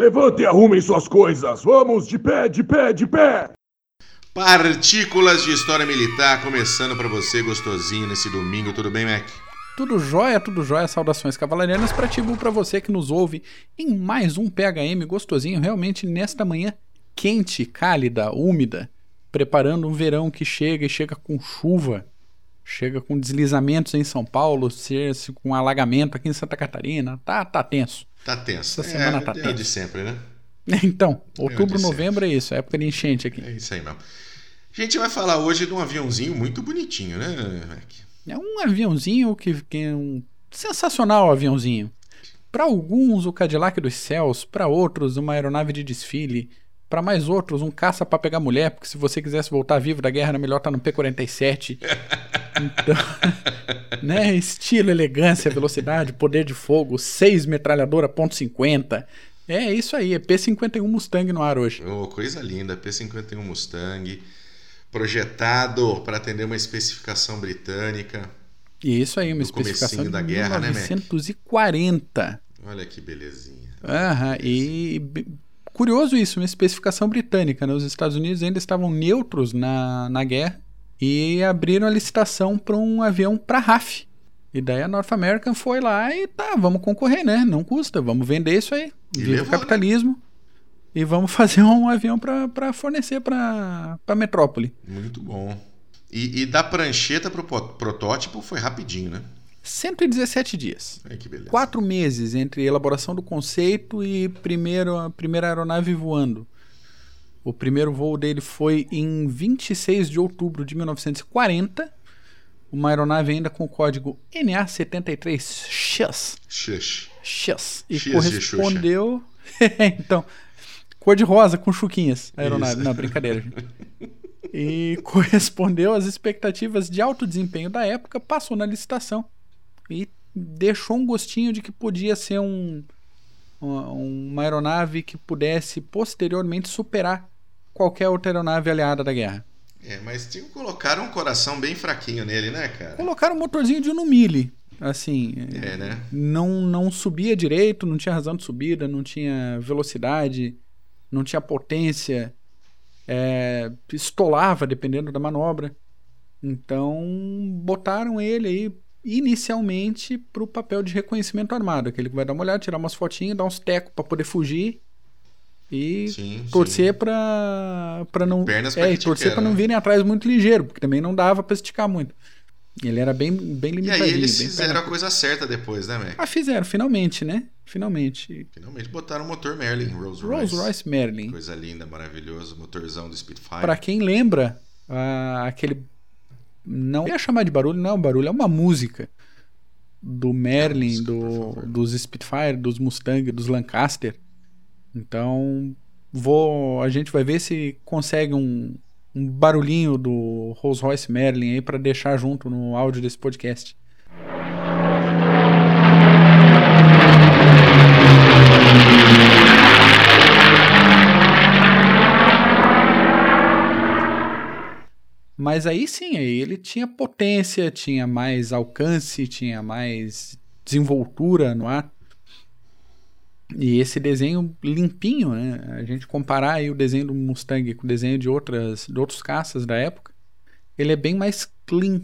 Levante e arrumem suas coisas. Vamos de pé, de pé, de pé. Partículas de História Militar começando para você gostosinho nesse domingo. Tudo bem, Mac? Tudo jóia, tudo jóia. Saudações cavalarianas para ti, para você que nos ouve em mais um PHM gostosinho, realmente nesta manhã quente, cálida, úmida, preparando um verão que chega e chega com chuva, chega com deslizamentos em São Paulo, com alagamento aqui em Santa Catarina. Tá, tá tenso. Tá tenso. Essa semana é, tá é tenso. de sempre, né? Então, É outubro, de novembro é isso, é época de enchente aqui. É isso aí mesmo. A gente vai falar hoje de um aviãozinho muito bonitinho, né, Mac? É um aviãozinho que, que é um sensacional aviãozinho. Para alguns, o Cadillac dos céus, para outros, uma aeronave de desfile, para mais outros, um caça para pegar mulher, porque se você quisesse voltar vivo da guerra, era melhor estar no P-47. Então, né, estilo, elegância, velocidade, poder de fogo, seis metralhadora ponto .50. É isso aí, é P-51 Mustang no ar hoje. Oh, coisa linda, P-51 Mustang, projetado para atender uma especificação britânica. E isso aí, uma especificação da guerra, né, Mac? 1940. Olha que belezinha. Aham, e curioso isso, uma especificação britânica, né? Os Estados Unidos ainda estavam neutros na, na guerra e abriram a licitação para um avião para RAF. E daí a North American foi lá e tá, vamos concorrer, né? Não custa, vamos vender isso aí. Viva o capitalismo. E vamos fazer um avião para fornecer para metrópole. Muito bom. E, e da prancheta pro po- protótipo foi rapidinho, né? 117 dias. Olha que beleza. Quatro meses entre elaboração do conceito e primeiro, a primeira aeronave voando. O primeiro voo dele foi em 26 de outubro de 1940. Uma aeronave ainda com o código NA73X. Xuxa. X. E X de correspondeu. então, cor de rosa com chuquinhas. A aeronave. Isso. Não, brincadeira. E correspondeu às expectativas de alto desempenho da época, passou na licitação e deixou um gostinho de que podia ser um, uma aeronave que pudesse posteriormente superar qualquer outra aeronave aliada da guerra. É, mas tinha colocaram um coração bem fraquinho nele, né, cara? Colocaram um motorzinho de Uno Mille, assim, É, né? não, não subia direito, não tinha razão de subida, não tinha velocidade, não tinha potência, é, estolava dependendo da manobra. Então botaram ele aí inicialmente para o papel de reconhecimento armado, aquele que vai dar uma olhada, tirar umas fotinhas, dar uns tecos para poder fugir e Sim, torcer para para não Pernas pra é, e torcer para não né? virem atrás muito ligeiro, porque também não dava para esticar muito. Ele era bem bem E limitadinho, aí eles fizeram perna a coisa certa depois, né, Mac? ah, fizeram, finalmente, né? Finalmente. Finalmente botaram o motor Merlin, Rolls Royce. Rolls Royce Merlin. Coisa linda, maravilhoso, motorzão do Spitfire. Pra quem lembra, ah, aquele. Não ia chamar de barulho, não é um barulho, é uma música. Do Merlin, música, por do, dos Spitfire, dos Mustang, dos Lancaster. Então, vou. A gente vai ver se consegue um, um barulhinho do Rolls Royce Merlin aí pra deixar junto no áudio desse podcast. Mas aí sim, aí ele tinha potência, tinha mais alcance, tinha mais desenvoltura no ar. E esse desenho limpinho, né? A gente comparar aí o desenho do Mustang com o desenho de outras de outros caças da época, ele é bem mais clean.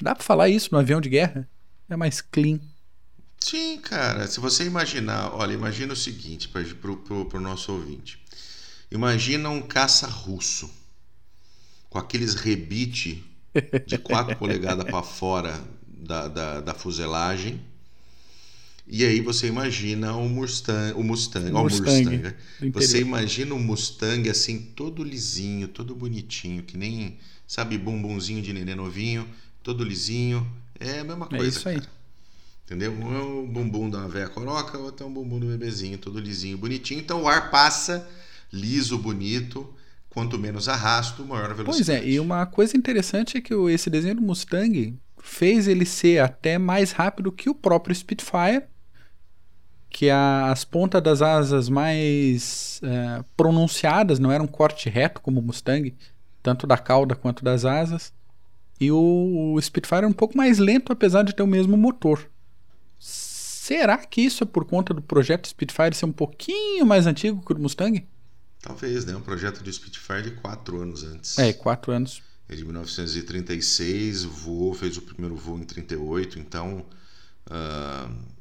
Dá pra falar isso no avião de guerra? É mais clean. Sim, cara. Se você imaginar, olha, imagina o seguinte para pro, pro, pro nosso ouvinte. Imagina um caça russo com aqueles rebite de 4 polegadas para fora da, da, da fuselagem. E aí você imagina o Mustang, o Mustang, o Mustang, Mustang, né? Você imagina o Mustang assim, todo lisinho, todo bonitinho, que nem, sabe, bumbumzinho de neném novinho, todo lisinho. É a mesma É coisa, isso aí. cara. Entendeu? Um é o bumbum da velha coroca, outro é um bumbum do bebezinho, todo lisinho, bonitinho. Então o ar passa liso, bonito. Quanto menos arrasto, maior a Pois velocidade. é, e uma coisa interessante é que esse desenho do Mustang fez ele ser até mais rápido que o próprio Spitfire, que a- as pontas das asas mais é, pronunciadas, não era um corte reto como o Mustang, tanto da cauda quanto das asas. E o, o Spitfire é um pouco mais lento, apesar de ter o mesmo motor. Será que isso é por conta do projeto Spitfire ser um pouquinho mais antigo que o Mustang? Talvez, né? Um projeto de Spitfire de quatro anos antes. É, quatro anos. É de 1936, voou, fez o primeiro voo em 38, então. Uh,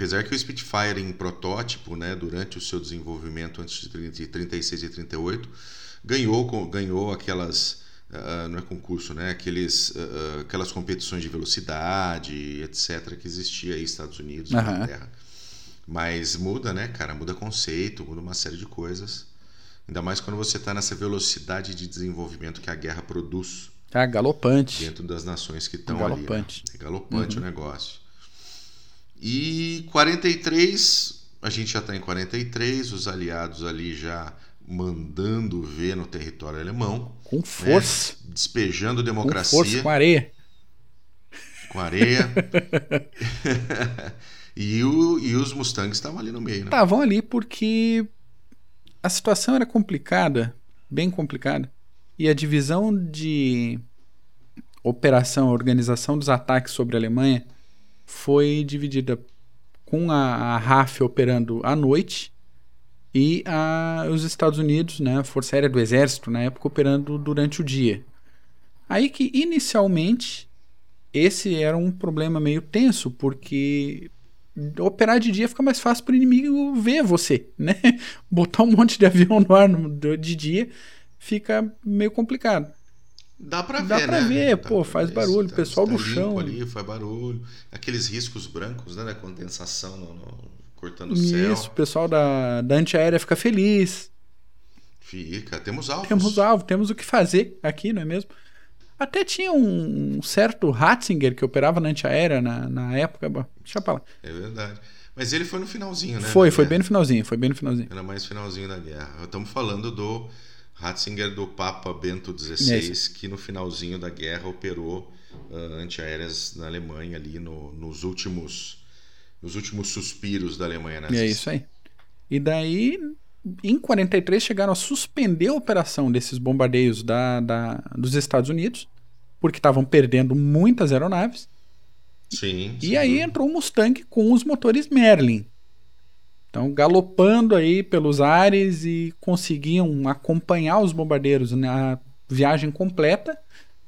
apesar que o Spitfire em protótipo, né, durante o seu desenvolvimento antes de 36 e 38, ganhou, ganhou aquelas. Uh, não é concurso, né? Aqueles, uh, aquelas competições de velocidade, etc., que existia aí nos Estados Unidos, na uhum. Inglaterra. Mas muda, né, cara? Muda conceito, muda uma série de coisas. Ainda mais quando você está nessa velocidade de desenvolvimento que a guerra produz. Ah, galopante. Dentro das nações que estão ali. Né? É galopante uhum. o negócio. E 43, a gente já está em 43, os aliados ali já mandando ver no território alemão. Com força. Né? Despejando democracia. Com força, com areia. Com areia. e, o, e os Mustangs estavam ali no meio, né? Estavam ali porque a situação era complicada, bem complicada, e a divisão de operação, a organização dos ataques sobre a Alemanha foi dividida com a, a RAF operando à noite e a, os Estados Unidos, né, a Força Aérea do Exército, na época, operando durante o dia. Aí que inicialmente esse era um problema meio tenso, porque operar de dia fica mais fácil para o inimigo ver você, né? Botar um monte de avião no ar de dia fica meio complicado. Dá pra ver, Dá pra né? ver, Dá pô, faz ver, barulho, tá, pessoal tá do chão. ali, faz barulho. Aqueles riscos brancos, né, da condensação no, no, cortando o céu. Isso, o pessoal da, da antiaérea fica feliz. Fica, temos alvos. Temos alvo, temos o que fazer aqui, não é mesmo? Até tinha um certo Ratzinger que operava na antiaérea na, na época. Bom, deixa pra lá. É verdade. Mas ele foi no finalzinho, né? Foi, foi guerra. bem no finalzinho, foi bem no finalzinho. Era mais finalzinho da guerra. Estamos falando do Ratzinger do Papa Bento XVI, que no finalzinho da guerra operou uh, antiaéreas na Alemanha ali no, nos últimos nos últimos suspiros da Alemanha nazista. É isso aí. E daí, em 43 chegaram a suspender a operação desses bombardeios da, da dos Estados Unidos, porque estavam perdendo muitas aeronaves. Sim. E aí dúvida. entrou o Mustang com os motores Merlin. Então, galopando aí pelos ares e conseguiam acompanhar os bombardeiros na viagem completa,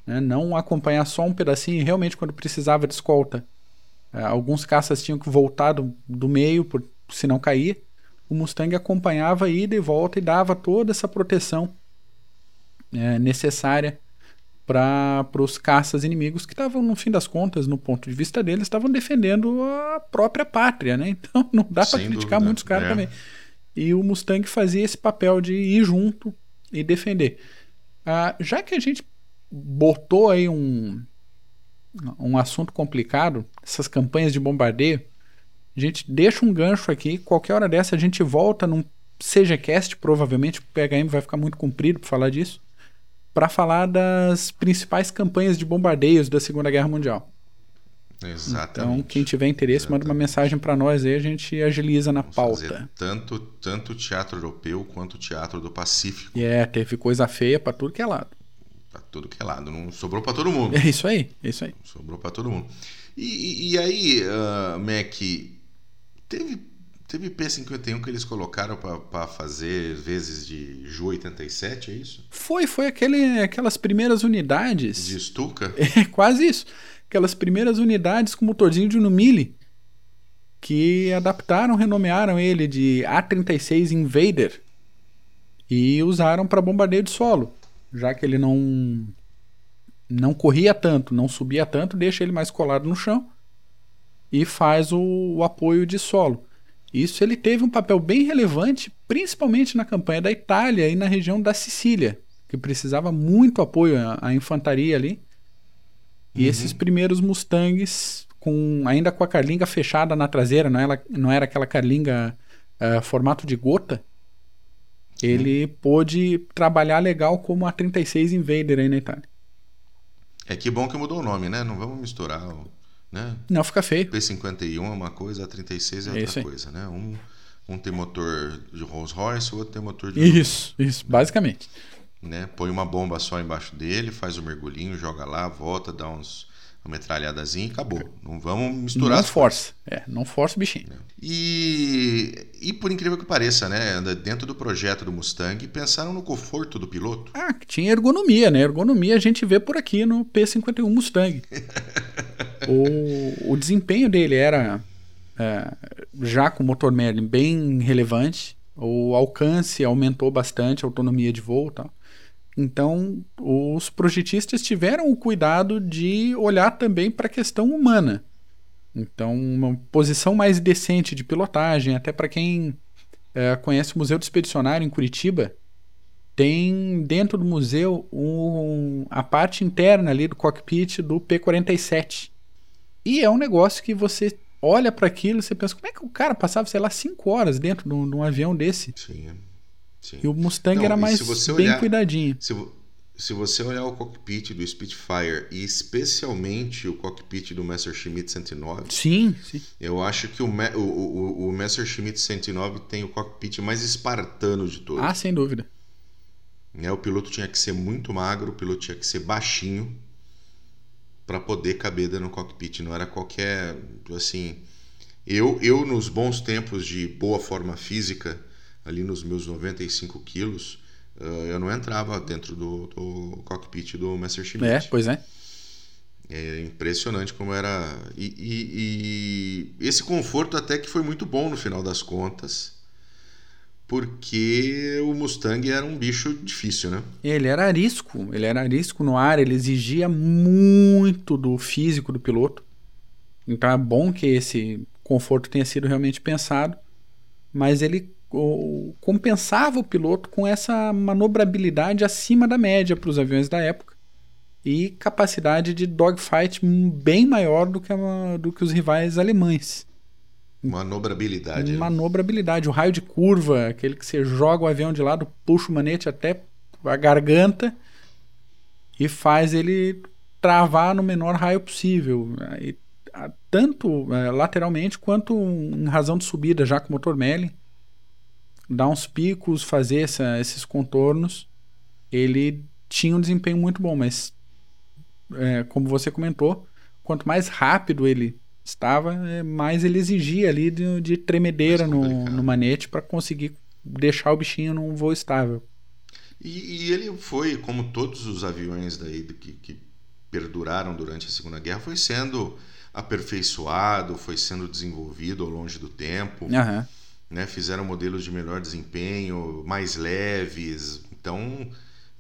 né? não acompanhar só um pedacinho, e realmente quando precisava de escolta. É, alguns caças tinham que voltar do, do meio, por, se não cair o Mustang acompanhava ida e volta e dava toda essa proteção é, necessária para os caças inimigos que estavam, no fim das contas, no ponto de vista deles, estavam defendendo a própria pátria, né? Então não dá para criticar dúvida. muitos caras é. também. E o Mustang fazia esse papel de ir junto e defender. Ah, já que a gente botou aí um, um assunto complicado, essas campanhas de bombardeio, a gente deixa um gancho aqui, qualquer hora dessa a gente volta num CGCast, provavelmente o PHM vai ficar muito comprido para falar disso, para falar das principais campanhas de bombardeios da Segunda Guerra Mundial. Exatamente. Então, quem tiver interesse, Exatamente. manda uma mensagem para nós aí, a gente agiliza na Vamos pauta. tanto tanto o teatro europeu quanto o teatro do Pacífico. É, teve coisa feia para tudo que é lado. Para tudo que é lado, não sobrou para todo mundo. É isso aí, é isso aí. Sobrou para todo mundo. E, e, e aí, uh, Mac, Teve, teve P51 que eles colocaram para fazer vezes de Ju 87, é isso? Foi, foi aquele, aquelas primeiras unidades. De Stuka? É, quase isso. Aquelas primeiras unidades com motorzinho de Numile que adaptaram, renomearam ele de A36 Invader e usaram para bombardeio de solo, já que ele não não corria tanto, não subia tanto, deixa ele mais colado no chão e faz o, o apoio de solo. Isso ele teve um papel bem relevante, principalmente na campanha da Itália e na região da Sicília, que precisava muito apoio à, infantaria ali. E uhum. esses primeiros Mustangs, com ainda com a carlinga fechada na traseira, não era, não era aquela carlinga uh, formato de gota, ele uhum. pôde trabalhar legal como a 36 Invader aí na Itália. É que bom que mudou o nome, né? Não vamos misturar o né? Não fica feio. P51 é uma coisa, a 36 é, é outra coisa, né? Um, um tem motor de Rolls Royce, o outro tem motor de. Isso, isso, basicamente. Né? Põe uma bomba só embaixo dele, faz o um mergulhinho, joga lá, volta, dá uns uma metralhadazinha e acabou. Não vamos misturar. Não força. É, não força o bichinho. E, e por incrível que pareça, né? Dentro do projeto do Mustang, pensaram no conforto do piloto. Ah, tinha ergonomia, né? Ergonomia a gente vê por aqui no P51 Mustang. o, o desempenho dele era, é, já com o motor Merlin, bem relevante. O alcance aumentou bastante, a autonomia de voo tal. Então, os projetistas tiveram o cuidado de olhar também para a questão humana. Então, uma posição mais decente de pilotagem, até para quem é, conhece o Museu do Expedicionário em Curitiba, tem dentro do museu um, a parte interna ali do cockpit do P-47. E é um negócio que você olha para aquilo e você pensa, como é que o cara passava, sei lá, 5 horas dentro de um, de um avião desse? Sim. Sim. E o Mustang Não, era mais bem olhar, cuidadinho. Se, se, você olhar o cockpit do Spitfire e especialmente o cockpit do Messerschmitt 109, sim, sim. eu acho que o, o, o, o Messerschmitt 109 tem o cockpit mais espartano de todos. Ah, sem dúvida. Né, o piloto tinha que ser muito magro, o piloto tinha que ser baixinho para poder caber no cockpit. Não era qualquer assim. Eu, eu nos bons tempos de boa forma física ali nos meus 95 quilos, uh, eu não entrava dentro do, do cockpit do Messerschmitt. É, pois é. É impressionante como era. E, e, e, esse conforto até que foi muito bom no final das contas, porque o Mustang era um bicho difícil, né? Ele era arisco, ele era arisco no ar, ele exigia muito do físico do piloto. Então é bom que esse conforto tenha sido realmente pensado, mas ele compensava o piloto com essa manobrabilidade acima da média para os aviões da época e capacidade de dogfight bem maior do que, a, do que os rivais alemães. Manobrabilidade. Né? Manobrabilidade. O raio de curva, aquele que você joga o avião de lado, puxa o manete até a garganta e faz ele travar no menor raio possível. E, tanto é, lateralmente quanto em razão de subida, já com o motor Merlin dar uns picos, fazer essa, esses contornos, ele tinha um desempenho muito bom, mas é, como você comentou, quanto mais rápido ele estava, é, mais ele exigia ali de, de tremedeira no, no manete para conseguir deixar o bichinho num voo estável. E, e, ele foi, como todos os aviões daí que, que perduraram durante a Segunda Guerra, foi sendo aperfeiçoado, foi sendo desenvolvido ao longo do tempo. Uhum né? Fizeram modelos de melhor desempenho, mais leves. Então,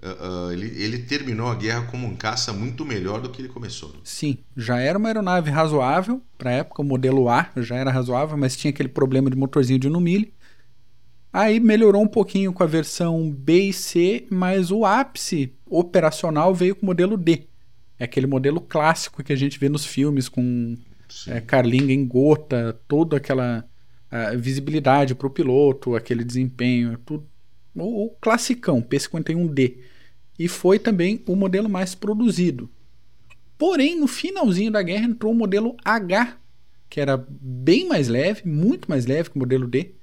uh, uh, ele, ele terminou a guerra como um caça muito melhor do que ele começou. Sim, já era uma aeronave razoável para a época, o modelo A já era razoável, mas tinha aquele problema de motorzinho de 1 mili. Aí melhorou um pouquinho com a versão B e C, mas o ápice operacional veio com o modelo D. É aquele modelo clássico que a gente vê nos filmes com é, carlinga em gota, toda aquela visibilidade para o piloto, aquele desempenho, tudo. O, o classicão P51D. E foi também o modelo mais produzido. Porém, no finalzinho da guerra entrou o modelo H, que era bem mais leve, muito mais leve que o modelo D,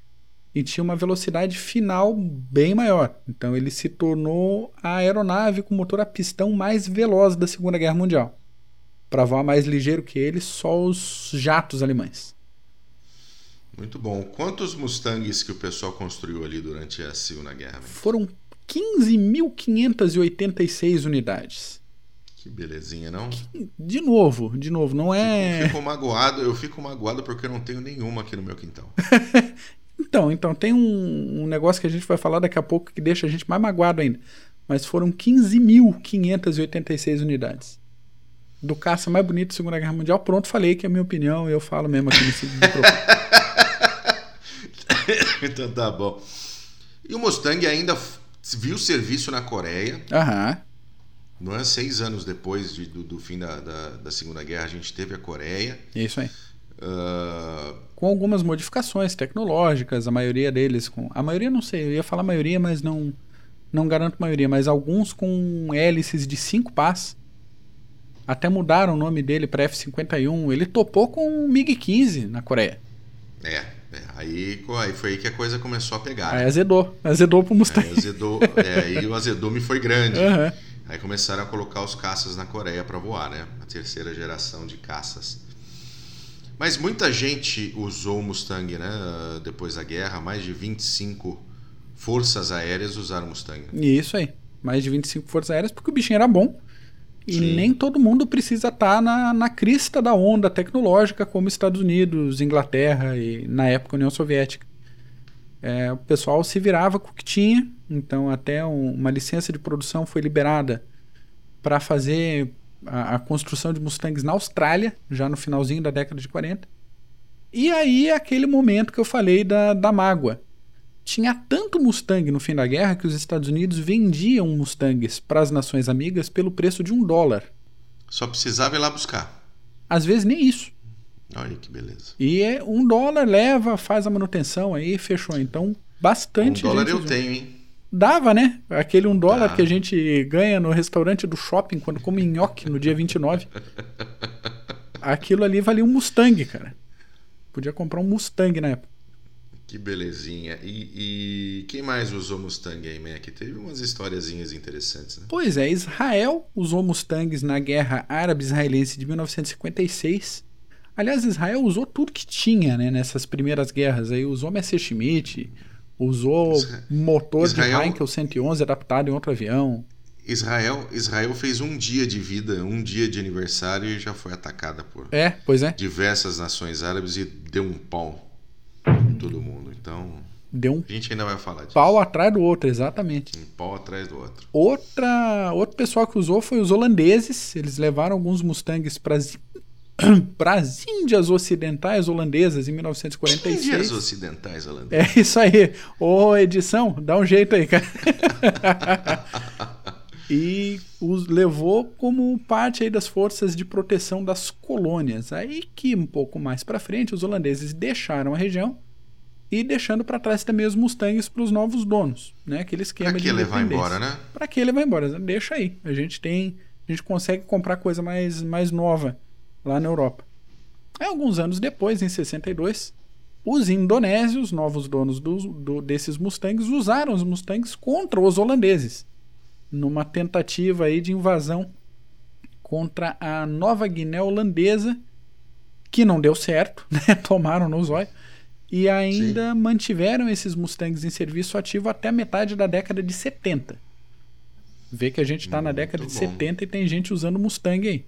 e tinha uma velocidade final bem maior. Então ele se tornou a aeronave com motor a pistão mais veloz da Segunda Guerra Mundial. Para voar mais ligeiro que ele, só os jatos alemães. Muito bom. Quantos Mustangs que o pessoal construiu ali durante a Segunda Guerra? Foram 15.586 unidades. Que belezinha, não? De novo, de novo, não é. Eu fico magoado, eu fico magoado porque eu não tenho nenhuma aqui no meu quintal. então, então, tem um, um, negócio que a gente vai falar daqui a pouco que deixa a gente mais magoado ainda. Mas foram 15.586 unidades. Do caça mais bonito da Segunda Guerra Mundial. Pronto, falei que é a minha opinião, eu falo mesmo aqui nesse então tá bom. E o Mustang ainda viu serviço na Coreia. Aham. Não é? Seis anos depois de, do, do, fim da, da, da, Segunda Guerra, a gente teve a Coreia. Isso aí. Uh... Com algumas modificações tecnológicas, a maioria deles com. A maioria não sei, eu ia falar maioria, mas não, não garanto maioria, mas alguns com hélices de cinco pás. Até mudaram o nome dele para F-51. Ele topou com o MiG-15 na Coreia. É, aí, aí foi aí que a coisa começou a pegar. Aí azedou. Azedou pro Mustang. Aí, azedou, é, aí o azedume foi grande. Uhum. Aí começaram a colocar os caças na Coreia para voar, né? A terceira geração de caças. Mas muita gente usou o Mustang, né? Depois da guerra, mais de 25 forças aéreas usaram o Mustang. Isso aí. Mais de 25 forças aéreas, porque o bichinho era bom. E Sim. nem todo mundo precisa estar tá na, na crista da onda tecnológica, como Estados Unidos, Inglaterra e, na época, União Soviética. É, o pessoal se virava com o que tinha, então até um, uma licença de produção foi liberada para fazer a, a, construção de Mustangs na Austrália, já no finalzinho da década de 40. E aí é aquele momento que eu falei da, da mágoa. Tinha tanto Mustang no fim da guerra que os Estados Unidos vendiam Mustangs para as nações amigas pelo preço de um dólar. Só precisava ir lá buscar. Às vezes nem isso. Olha que beleza. E é um dólar leva, faz a manutenção aí, fechou. Então, bastante. Um dólar eu tenho, hein? Dava, né? Aquele um dólar Dá. que a gente ganha no restaurante do shopping quando come nhoque no dia 29. Aquilo ali valia um Mustang, cara. Podia comprar um Mustang na época. Que belezinha. E, e, quem mais usou Mustang aí, Mac? Teve umas historiazinhas interessantes, né? Pois é, Israel usou Mustangs na Guerra Árabe-Israelense de 1956 Aliás, Israel usou tudo que tinha né, nessas primeiras guerras. Aí usou Messerschmitt, usou Isra... motor Israel... de Heinkel 111 adaptado em outro avião. Israel, Israel fez um dia de vida, um dia de aniversário e já foi atacada por é, pois é. diversas nações árabes e deu um pau todo mundo. Então, deu um a gente ainda vai falar disso. Pau atrás do outro, exatamente. Um pau atrás do outro. Outra, outro pessoal que usou foi os holandeses. Eles levaram alguns Mustangs para para as Índias Ocidentais Holandesas em 1946. Índias Ocidentais Holandesas. É isso aí. Ô, edição, dá um jeito aí, cara. e os levou como parte aí das forças de proteção das colônias. Aí que um pouco mais para frente os holandeses deixaram a região e deixando para trás também os Mustangs para os novos donos, né? Aquele esquema pra que de levar embora, né? Para que levar embora? Deixa aí. A gente tem, a gente consegue comprar coisa mais mais nova lá na Europa. Aí, alguns anos depois, em 62, os indonésios, novos donos do, do, desses Mustangs, usaram os Mustangs contra os holandeses, numa tentativa aí de invasão contra a Nova Guiné holandesa, que não deu certo, né? tomaram no zóio, e ainda Sim. mantiveram esses Mustangs em serviço ativo até a metade da década de 70. Vê que a gente está na década de bom. 70 e tem gente usando Mustang aí.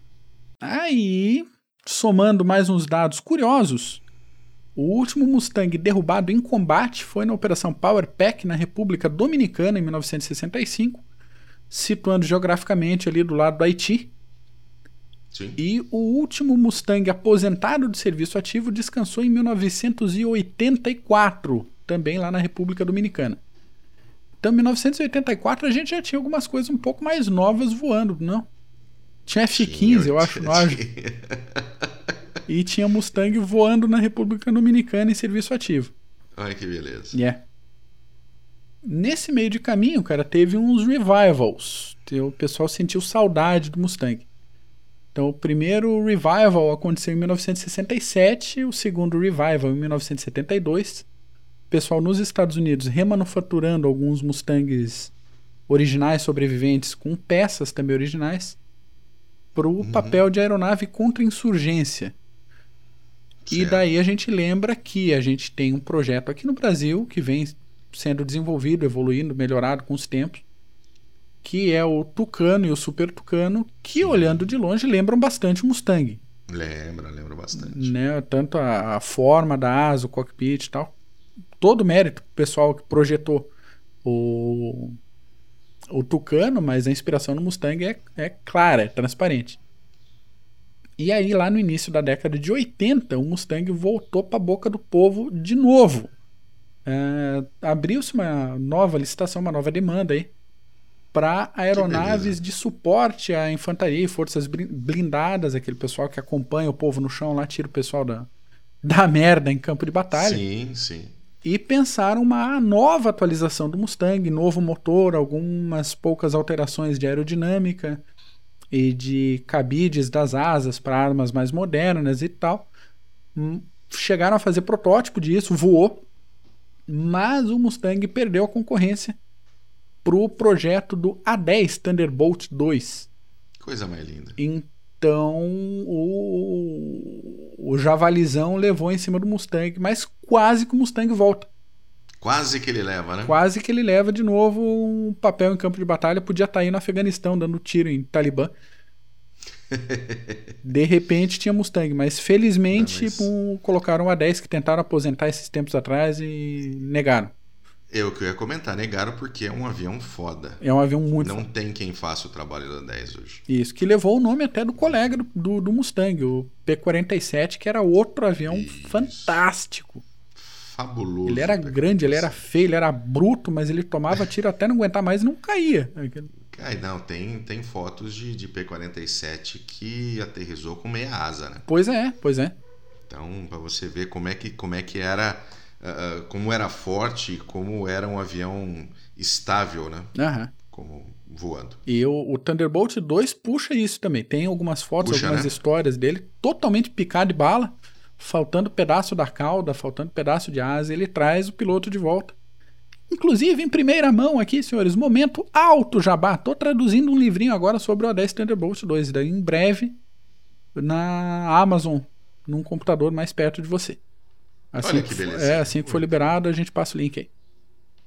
Aí, somando mais uns dados curiosos, o último Mustang derrubado em combate foi na Operação Power Pack na República Dominicana em 1965, situando geograficamente ali do lado do Haiti. Sim. E o último Mustang aposentado de serviço ativo descansou em 1984, também lá na República Dominicana. Então, em 1984 a gente já tinha algumas coisas um pouco mais novas voando, não? Tinha F-15, eu acho, no Ágil. e tinha Mustang voando na República Dominicana em serviço ativo. Ai, que beleza. Yeah. Nesse meio de caminho, cara, teve uns revivals. O pessoal sentiu saudade do Mustang. Então, o primeiro revival aconteceu em 1967, o segundo revival em 1972. O pessoal nos Estados Unidos remanufaturando alguns Mustangs originais sobreviventes com peças também originais para o uhum. papel de aeronave contra insurgência. Certo. E daí a gente lembra que a gente tem um projeto aqui no Brasil que vem sendo desenvolvido, evoluindo, melhorado com os tempos, que é o Tucano e o Super Tucano, que Sim. olhando de longe lembram bastante o Mustang. Lembra, lembra bastante. Né? Tanto a, a forma da asa, o cockpit e tal. Todo mérito pro pessoal que projetou o o Tucano, mas a inspiração no Mustang é, é clara, é transparente. E aí, lá no início da década de 80, o Mustang voltou para a boca do povo de novo. É, Abriu-se uma nova licitação, uma nova demanda aí para aeronaves de suporte à infantaria e forças blindadas, aquele pessoal que acompanha o povo no chão lá, tira o pessoal da, da merda em campo de batalha. Sim, sim e pensaram uma nova atualização do Mustang, novo motor, algumas poucas alterações de aerodinâmica e de cabides das asas para armas mais modernas e tal. Hum, chegaram a fazer protótipo disso, voou, mas o Mustang perdeu a concorrência pro projeto do A10 Thunderbolt 2. Coisa mais linda. Então o, o Javalizão levou em cima do Mustang, mas quase que o Mustang volta. Quase que ele leva, né? Quase que ele leva de novo um papel em campo de batalha. Podia estar aí no Afeganistão dando tiro em Talibã. De repente tinha Mustang, mas felizmente Não, mas- um- colocaram a 10 que tentaram aposentar esses tempos atrás e negaram. Eu que eu ia comentar, negaram porque é um avião foda. É um avião muito Não tem quem faça o trabalho da 10 hoje. Isso, que levou o nome até do colega do, do, do Mustang, o P-47, que era outro avião Isso. fantástico. Fabuloso. Ele era grande, ele era feio, ele era bruto, mas ele tomava tiro até não aguentar mais e não caía. Ai, não, tem, tem fotos de, de P-47 que aterrizou com meia asa, né? Pois é, pois é. Então, para você ver como é que, como é que era, ah, como era forte, como era um avião estável, né? Aham. Como voando. E o, o Thunderbolt 2 puxa isso também. Tem algumas fotos, Puxa, algumas né? histórias dele, totalmente picado de bala, faltando pedaço da cauda, faltando pedaço de asa. Ele traz o piloto de volta. Inclusive, em primeira mão aqui, senhores, momento alto jabá. Tô traduzindo um livrinho agora sobre o A10 Thunderbolt 2. Daí, em breve, na Amazon, num computador mais perto de você. Assim Olha que for- belezinha. É, assim que for liberado, a gente passa o link aí.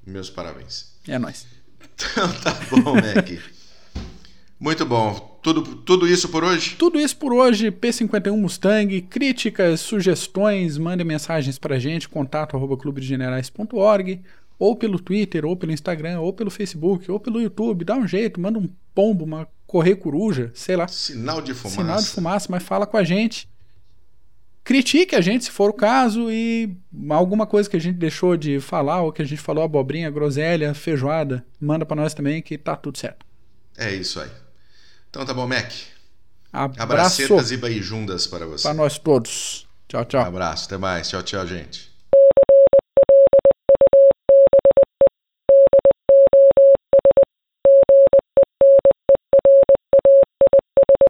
Meus parabéns. É nóis. Então tá bom, Mac. Muito bom. Tudo, tudo isso por hoje? Tudo isso por hoje, P51 Mustang, críticas, sugestões, mandem mensagens pra gente, contato arroba clubedegenerais.org, ou pelo Twitter, ou pelo Instagram, ou pelo Facebook, ou pelo YouTube, dá um jeito, manda um pombo, uma correr coruja, sei lá, Sinal de fumaça. sinal de fumaça, mas fala com a gente. Critique a gente se for o caso e alguma coisa que a gente deixou de falar ou que a gente falou abobrinha, groselha, feijoada, manda pra nós também que tá tudo certo. É isso aí. Então tá bom, Mac. Abraço Abracetas e beijundas para você. pra nós todos. Tchau, tchau. Um abraço, até mais. Tchau, tchau, gente.